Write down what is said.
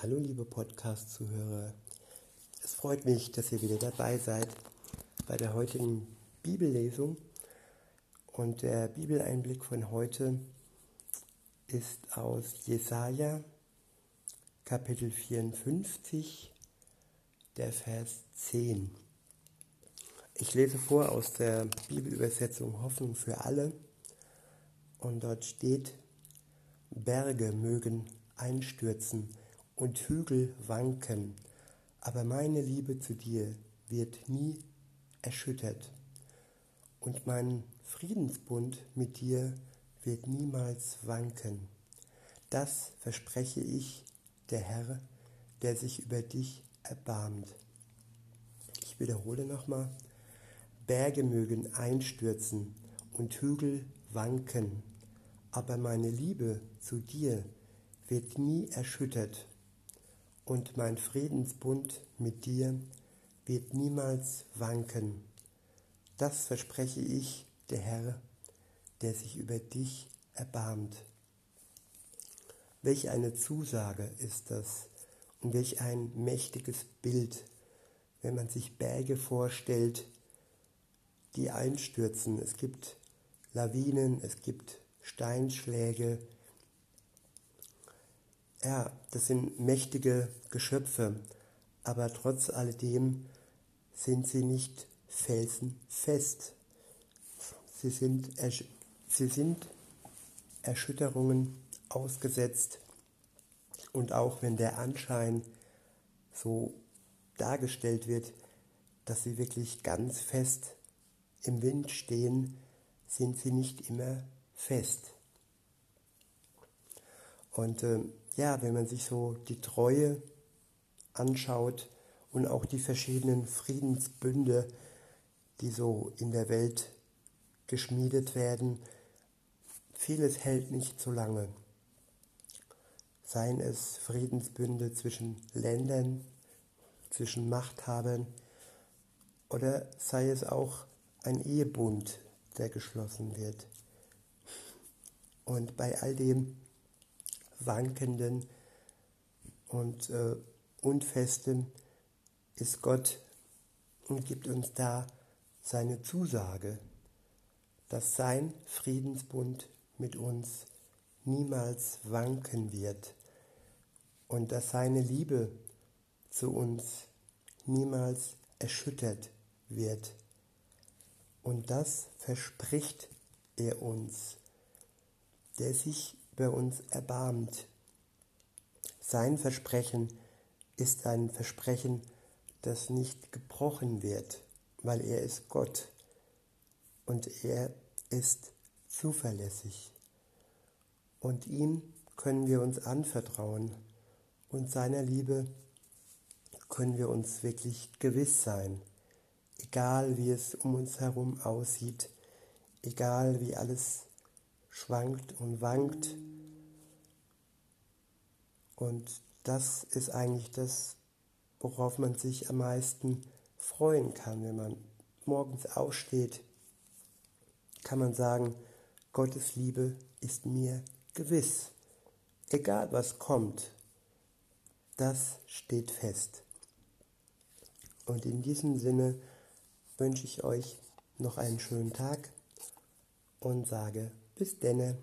Hallo liebe Podcast-Zuhörer. Es freut mich, dass ihr wieder dabei seid bei der heutigen Bibellesung. Und der Bibeleinblick von heute ist aus Jesaja, Kapitel 54, der Vers 10. Ich lese vor aus der Bibelübersetzung Hoffnung für alle. Und dort steht, Berge mögen einstürzen und Hügel wanken, aber meine Liebe zu dir wird nie erschüttert und mein Friedensbund mit dir wird niemals wanken. Das verspreche ich, der Herr, der sich über dich erbarmt. Ich wiederhole nochmal. Berge mögen einstürzen und Hügel wanken, aber meine Liebe zu dir wird nie erschüttert und mein Friedensbund mit dir wird niemals wanken. Das verspreche ich, der Herr, der sich über dich erbarmt. Welch eine Zusage ist das und welch ein mächtiges Bild, wenn man sich Berge vorstellt, die einstürzen. Es gibt Lawinen, es gibt Steinschläge, ja, das sind mächtige Geschöpfe, aber trotz alledem sind sie nicht felsenfest. Sie sind, sie sind Erschütterungen ausgesetzt und auch wenn der Anschein so dargestellt wird, dass sie wirklich ganz fest im Wind stehen, sind sie nicht immer fest. Und äh, ja, wenn man sich so die Treue anschaut und auch die verschiedenen Friedensbünde, die so in der Welt geschmiedet werden, vieles hält nicht so lange. Seien es Friedensbünde zwischen Ländern, zwischen Machthabern oder sei es auch ein Ehebund, der geschlossen wird. Und bei all dem Wankenden und äh, Unfestem ist Gott und gibt uns da seine Zusage, dass sein Friedensbund mit uns niemals wanken wird und dass seine Liebe zu uns niemals erschüttert wird. Und das verspricht er uns, der sich über uns erbarmt. Sein Versprechen ist ein Versprechen, das nicht gebrochen wird, weil er ist Gott und er ist zuverlässig. Und ihm können wir uns anvertrauen und seiner Liebe können wir uns wirklich gewiss sein, egal wie es um uns herum aussieht, egal wie alles schwankt und wankt. Und das ist eigentlich das, worauf man sich am meisten freuen kann, wenn man morgens aufsteht, kann man sagen, Gottes Liebe ist mir gewiss. Egal was kommt, das steht fest. Und in diesem Sinne wünsche ich euch noch einen schönen Tag und sage bis denne.